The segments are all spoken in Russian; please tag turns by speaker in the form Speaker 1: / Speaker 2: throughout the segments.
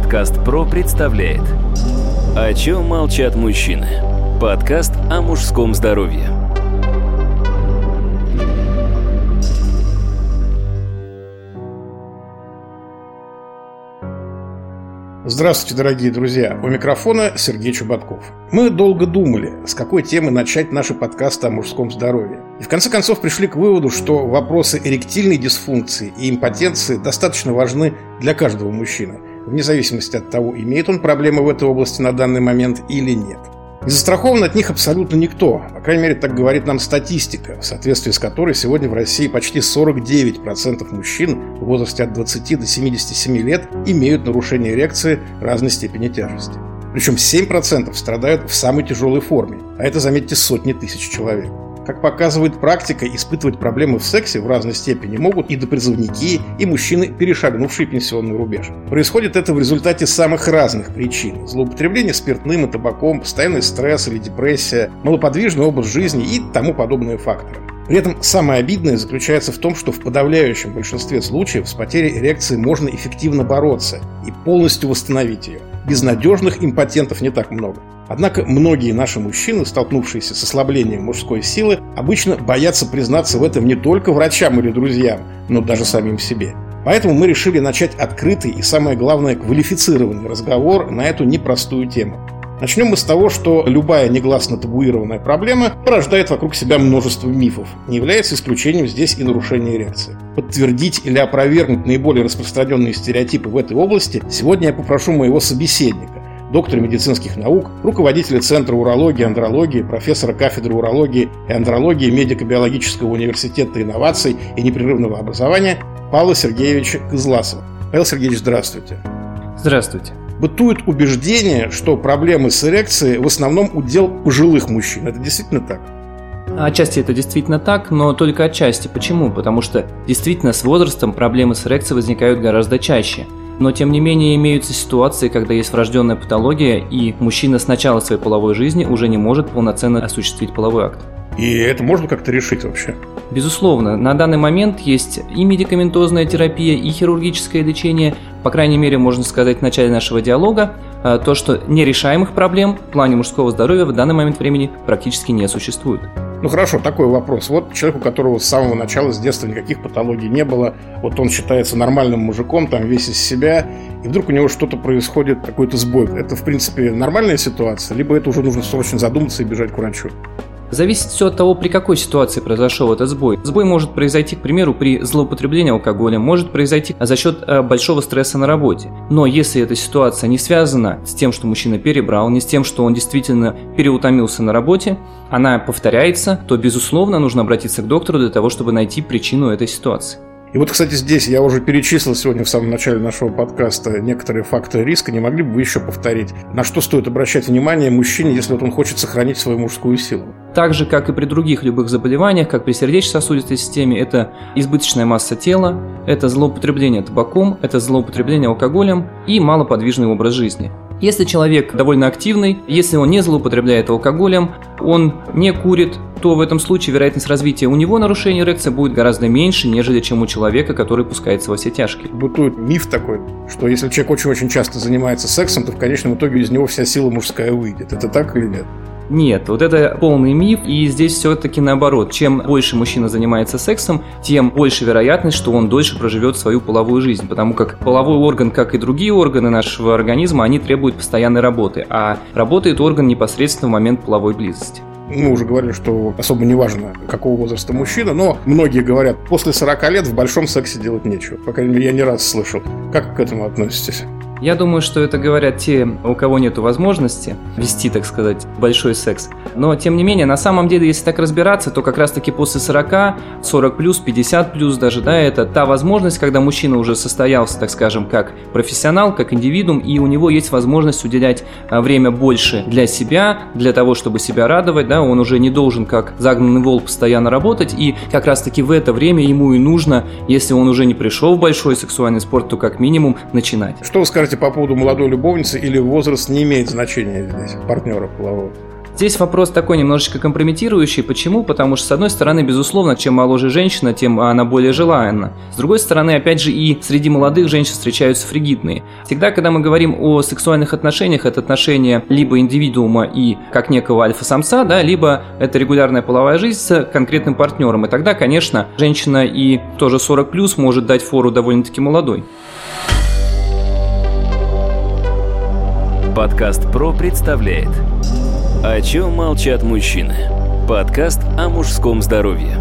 Speaker 1: Подкаст ПРО представляет О чем молчат мужчины? Подкаст о мужском здоровье
Speaker 2: Здравствуйте, дорогие друзья! У микрофона Сергей Чубатков. Мы долго думали, с какой темы начать наши подкасты о мужском здоровье. И в конце концов пришли к выводу, что вопросы эректильной дисфункции и импотенции достаточно важны для каждого мужчины, вне зависимости от того, имеет он проблемы в этой области на данный момент или нет. Не застрахован от них абсолютно никто. По крайней мере, так говорит нам статистика, в соответствии с которой сегодня в России почти 49% мужчин в возрасте от 20 до 77 лет имеют нарушение эрекции разной степени тяжести. Причем 7% страдают в самой тяжелой форме, а это, заметьте, сотни тысяч человек. Как показывает практика, испытывать проблемы в сексе в разной степени могут и допризывники, и мужчины, перешагнувшие пенсионный рубеж. Происходит это в результате самых разных причин. Злоупотребление спиртным и табаком, постоянный стресс или депрессия, малоподвижный образ жизни и тому подобные факторы. При этом самое обидное заключается в том, что в подавляющем большинстве случаев с потерей эрекции можно эффективно бороться и полностью восстановить ее. Безнадежных импотентов не так много. Однако многие наши мужчины, столкнувшиеся с ослаблением мужской силы, обычно боятся признаться в этом не только врачам или друзьям, но даже самим себе. Поэтому мы решили начать открытый и, самое главное, квалифицированный разговор на эту непростую тему. Начнем мы с того, что любая негласно табуированная проблема порождает вокруг себя множество мифов. Не является исключением здесь и нарушение эрекции. Подтвердить или опровергнуть наиболее распространенные стереотипы в этой области сегодня я попрошу моего собеседника, доктора медицинских наук, руководителя Центра урологии и андрологии, профессора кафедры урологии и андрологии Медико-биологического университета инноваций и непрерывного образования Павла Сергеевича Кызласова. Павел Сергеевич, здравствуйте.
Speaker 3: Здравствуйте.
Speaker 2: Бытует убеждение, что проблемы с эрекцией в основном удел пожилых мужчин. Это действительно так?
Speaker 3: Отчасти это действительно так, но только отчасти. Почему? Потому что действительно с возрастом проблемы с эрекцией возникают гораздо чаще – но тем не менее имеются ситуации, когда есть врожденная патология, и мужчина с начала своей половой жизни уже не может полноценно осуществить половой акт.
Speaker 2: И это можно как-то решить вообще?
Speaker 3: Безусловно, на данный момент есть и медикаментозная терапия, и хирургическое лечение. По крайней мере, можно сказать в начале нашего диалога, э, то, что нерешаемых проблем в плане мужского здоровья в данный момент времени практически не существует.
Speaker 2: Ну хорошо, такой вопрос. Вот человек, у которого с самого начала, с детства никаких патологий не было, вот он считается нормальным мужиком, там весь из себя, и вдруг у него что-то происходит, какой-то сбой. Это, в принципе, нормальная ситуация, либо это уже нужно срочно задуматься и бежать к врачу?
Speaker 3: Зависит все от того, при какой ситуации произошел этот сбой. Сбой может произойти, к примеру, при злоупотреблении алкоголем, может произойти за счет э, большого стресса на работе. Но если эта ситуация не связана с тем, что мужчина перебрал, не с тем, что он действительно переутомился на работе, она повторяется, то, безусловно, нужно обратиться к доктору для того, чтобы найти причину этой ситуации.
Speaker 2: И вот, кстати, здесь я уже перечислил сегодня в самом начале нашего подкаста некоторые факторы риска. Не могли бы вы еще повторить? На что стоит обращать внимание мужчине, если вот он хочет сохранить свою мужскую силу?
Speaker 3: Так же, как и при других любых заболеваниях, как при сердечно-сосудистой системе, это избыточная масса тела, это злоупотребление табаком, это злоупотребление алкоголем и малоподвижный образ жизни. Если человек довольно активный, если он не злоупотребляет алкоголем, он не курит, то в этом случае вероятность развития у него нарушения эрекции будет гораздо меньше, нежели чем у человека, который пускается во все тяжкие.
Speaker 2: Бытует миф такой, что если человек очень-очень часто занимается сексом, то в конечном итоге из него вся сила мужская выйдет. Это так или нет?
Speaker 3: Нет, вот это полный миф, и здесь все-таки наоборот. Чем больше мужчина занимается сексом, тем больше вероятность, что он дольше проживет свою половую жизнь, потому как половой орган, как и другие органы нашего организма, они требуют постоянной работы, а работает орган непосредственно в момент половой близости.
Speaker 2: Мы уже говорили, что особо не важно, какого возраста мужчина, но многие говорят, после 40 лет в большом сексе делать нечего. По крайней мере, я не раз слышал. Как к этому относитесь?
Speaker 3: Я думаю, что это говорят те, у кого нет возможности вести, так сказать, большой секс. Но, тем не менее, на самом деле, если так разбираться, то как раз-таки после 40, 40 плюс, 50 плюс даже, да, это та возможность, когда мужчина уже состоялся, так скажем, как профессионал, как индивидуум, и у него есть возможность уделять а, время больше для себя, для того, чтобы себя радовать, да, он уже не должен как загнанный волк постоянно работать, и как раз-таки в это время ему и нужно, если он уже не пришел в большой сексуальный спорт, то как минимум начинать.
Speaker 2: Что вы скажете по поводу молодой любовницы или возраст не имеет значения здесь, партнера полового?
Speaker 3: Здесь вопрос такой немножечко компрометирующий. Почему? Потому что, с одной стороны, безусловно, чем моложе женщина, тем она более желанна. С другой стороны, опять же, и среди молодых женщин встречаются фригидные. Всегда, когда мы говорим о сексуальных отношениях, это отношения либо индивидуума и как некого альфа-самца, да, либо это регулярная половая жизнь с конкретным партнером. И тогда, конечно, женщина и тоже 40 плюс может дать фору довольно-таки молодой.
Speaker 1: Подкаст «Про» представляет «О чем молчат мужчины?» Подкаст о мужском здоровье.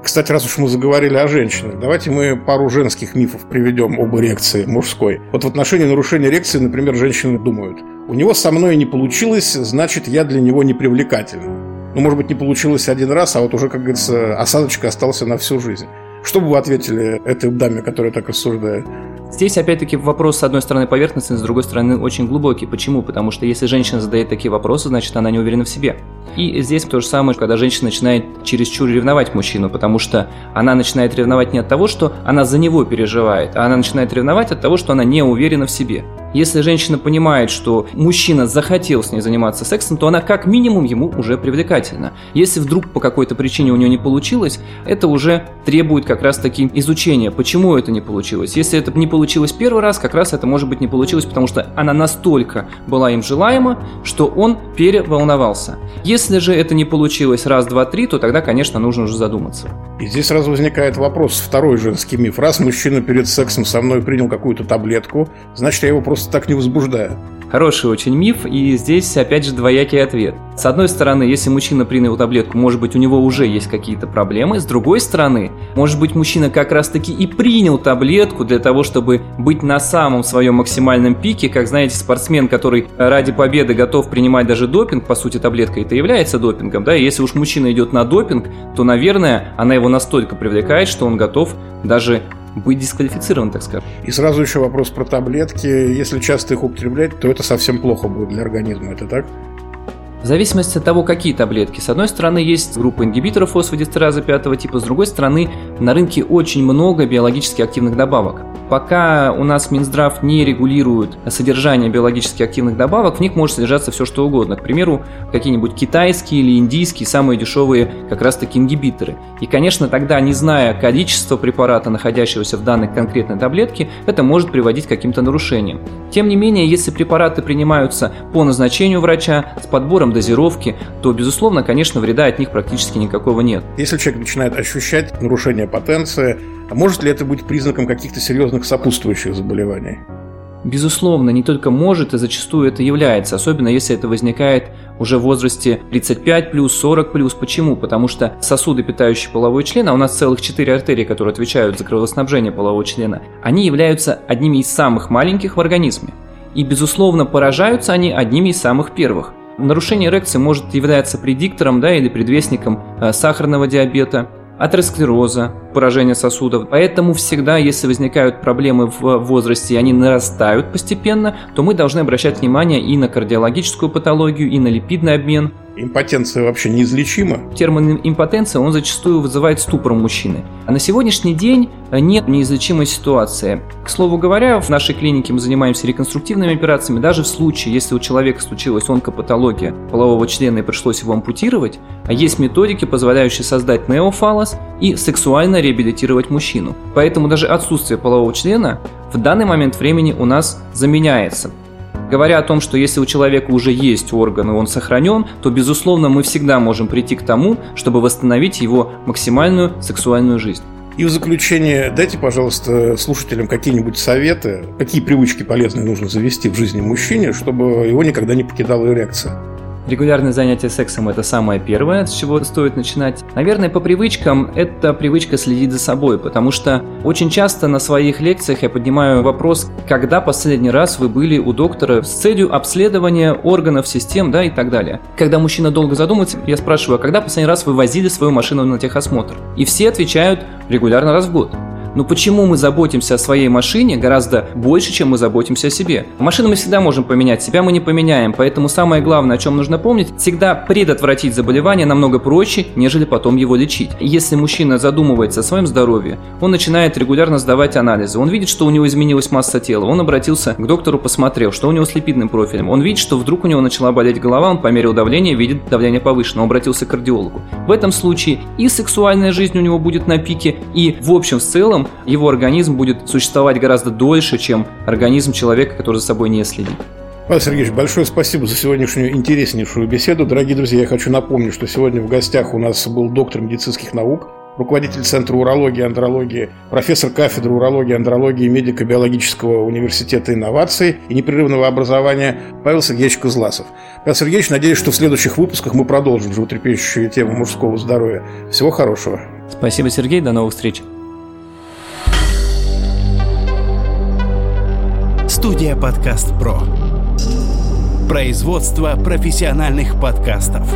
Speaker 2: Кстати, раз уж мы заговорили о женщинах, давайте мы пару женских мифов приведем об эрекции мужской. Вот в отношении нарушения эрекции, например, женщины думают, у него со мной не получилось, значит, я для него не привлекательна. Ну, может быть, не получилось один раз, а вот уже, как говорится, осадочка остался на всю жизнь. Что бы вы ответили этой даме, которая так рассуждает?
Speaker 3: Здесь, опять-таки, вопрос, с одной стороны, поверхностный, с другой стороны, очень глубокий. Почему? Потому что если женщина задает такие вопросы, значит, она не уверена в себе. И здесь то же самое, когда женщина начинает чересчур ревновать мужчину, потому что она начинает ревновать не от того, что она за него переживает, а она начинает ревновать от того, что она не уверена в себе. Если женщина понимает, что мужчина захотел с ней заниматься сексом, то она как минимум ему уже привлекательна. Если вдруг по какой-то причине у нее не получилось, это уже требует как раз таки изучения, почему это не получилось. Если это не получилось первый раз, как раз это может быть не получилось, потому что она настолько была им желаема, что он переволновался. Если же это не получилось раз, два, три, то тогда, конечно, нужно уже задуматься.
Speaker 2: И здесь сразу возникает вопрос, второй женский миф. Раз мужчина перед сексом со мной принял какую-то таблетку, значит, я его просто так не возбуждаю.
Speaker 3: Хороший очень миф, и здесь опять же двоякий ответ. С одной стороны, если мужчина принял таблетку, может быть у него уже есть какие-то проблемы. С другой стороны, может быть мужчина как раз таки и принял таблетку для того, чтобы быть на самом своем максимальном пике. Как знаете, спортсмен, который ради победы готов принимать даже допинг, по сути таблетка это является допингом, да, и если уж мужчина идет на допинг, то, наверное, она его настолько привлекает, что он готов даже быть дисквалифицирован, так скажем.
Speaker 2: И сразу еще вопрос про таблетки. Если часто их употреблять, то это совсем плохо будет для организма, это так?
Speaker 3: В зависимости от того, какие таблетки. С одной стороны, есть группа ингибиторов фосфодистеразы пятого типа, с другой стороны, на рынке очень много биологически активных добавок. Пока у нас Минздрав не регулирует содержание биологически активных добавок, в них может содержаться все что угодно. К примеру, какие-нибудь китайские или индийские, самые дешевые как раз таки ингибиторы. И, конечно, тогда, не зная количество препарата, находящегося в данной конкретной таблетке, это может приводить к каким-то нарушениям. Тем не менее, если препараты принимаются по назначению врача, с подбором дозировки, то, безусловно, конечно, вреда от них практически никакого нет.
Speaker 2: Если человек начинает ощущать нарушение потенции, а может ли это быть признаком каких-то серьезных сопутствующих заболеваний?
Speaker 3: Безусловно, не только может, и зачастую это является, особенно если это возникает уже в возрасте 35 плюс, 40 плюс. Почему? Потому что сосуды, питающие половой член, а у нас целых 4 артерии, которые отвечают за кровоснабжение полового члена, они являются одними из самых маленьких в организме. И, безусловно, поражаются они одними из самых первых. Нарушение эрекции может являться предиктором да, или предвестником э, сахарного диабета, атеросклероза, поражения сосудов. Поэтому всегда, если возникают проблемы в возрасте и они нарастают постепенно, то мы должны обращать внимание и на кардиологическую патологию, и на липидный обмен,
Speaker 2: Импотенция вообще неизлечима?
Speaker 3: Термин импотенция, он зачастую вызывает ступор у мужчины. А на сегодняшний день нет неизлечимой ситуации. К слову говоря, в нашей клинике мы занимаемся реконструктивными операциями. Даже в случае, если у человека случилась онкопатология полового члена и пришлось его ампутировать, а есть методики, позволяющие создать неофалос и сексуально реабилитировать мужчину. Поэтому даже отсутствие полового члена в данный момент времени у нас заменяется Говоря о том, что если у человека уже есть орган и он сохранен, то, безусловно, мы всегда можем прийти к тому, чтобы восстановить его максимальную сексуальную жизнь.
Speaker 2: И в заключение дайте, пожалуйста, слушателям какие-нибудь советы, какие привычки полезные нужно завести в жизни мужчине, чтобы его никогда не покидала эрекция.
Speaker 3: Регулярное занятие сексом – это самое первое, с чего стоит начинать. Наверное, по привычкам – это привычка следить за собой, потому что очень часто на своих лекциях я поднимаю вопрос, когда последний раз вы были у доктора с целью обследования органов, систем, да, и так далее. Когда мужчина долго задумается, я спрашиваю, а когда последний раз вы возили свою машину на техосмотр? И все отвечают регулярно раз в год. Но почему мы заботимся о своей машине гораздо больше, чем мы заботимся о себе? Машину мы всегда можем поменять, себя мы не поменяем, поэтому самое главное, о чем нужно помнить, всегда предотвратить заболевание намного проще, нежели потом его лечить. Если мужчина задумывается о своем здоровье, он начинает регулярно сдавать анализы, он видит, что у него изменилась масса тела, он обратился к доктору, посмотрел, что у него с липидным профилем, он видит, что вдруг у него начала болеть голова, он померил давление, видит давление повышено, он обратился к кардиологу. В этом случае и сексуальная жизнь у него будет на пике, и в общем в целом его организм будет существовать гораздо дольше, чем организм человека, который за собой не следит.
Speaker 2: Павел Сергеевич, большое спасибо за сегодняшнюю интереснейшую беседу. Дорогие друзья, я хочу напомнить, что сегодня в гостях у нас был доктор медицинских наук, руководитель Центра урологии и андрологии, профессор кафедры урологии, андрологии и медико-биологического университета инноваций и непрерывного образования Павел Сергеевич Козласов. Павел Сергеевич, надеюсь, что в следующих выпусках мы продолжим животрепещущую тему мужского здоровья. Всего хорошего.
Speaker 3: Спасибо, Сергей. До новых встреч.
Speaker 4: Студия «Подкаст Про». Производство профессиональных подкастов.